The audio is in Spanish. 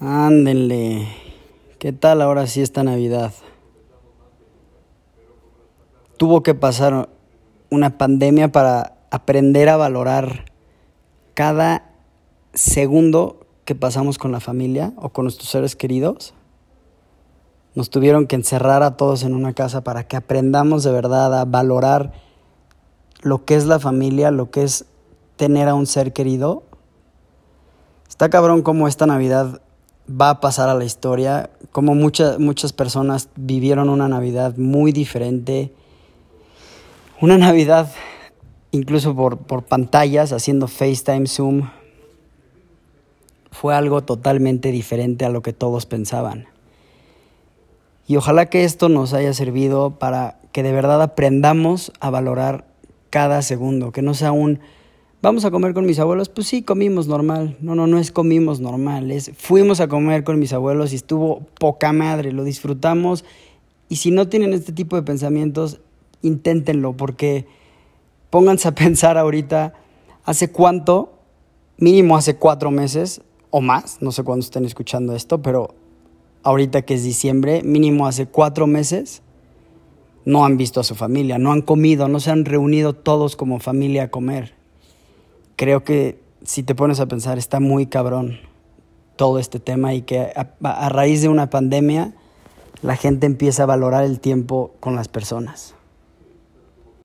Ándenle. ¿Qué tal ahora sí esta Navidad? Tuvo que pasar una pandemia para aprender a valorar cada segundo que pasamos con la familia o con nuestros seres queridos. Nos tuvieron que encerrar a todos en una casa para que aprendamos de verdad a valorar lo que es la familia, lo que es tener a un ser querido. Está cabrón como esta Navidad va a pasar a la historia, como muchas, muchas personas vivieron una Navidad muy diferente, una Navidad incluso por, por pantallas, haciendo FaceTime, Zoom, fue algo totalmente diferente a lo que todos pensaban. Y ojalá que esto nos haya servido para que de verdad aprendamos a valorar cada segundo, que no sea un ¿Vamos a comer con mis abuelos? Pues sí, comimos normal. No, no, no es comimos normal. Es fuimos a comer con mis abuelos y estuvo poca madre, lo disfrutamos. Y si no tienen este tipo de pensamientos, inténtenlo, porque pónganse a pensar ahorita, ¿hace cuánto? Mínimo hace cuatro meses o más, no sé cuándo estén escuchando esto, pero ahorita que es diciembre, mínimo hace cuatro meses, no han visto a su familia, no han comido, no se han reunido todos como familia a comer creo que si te pones a pensar está muy cabrón todo este tema y que a, raíz de una pandemia la gente empieza a valorar el tiempo con las personas.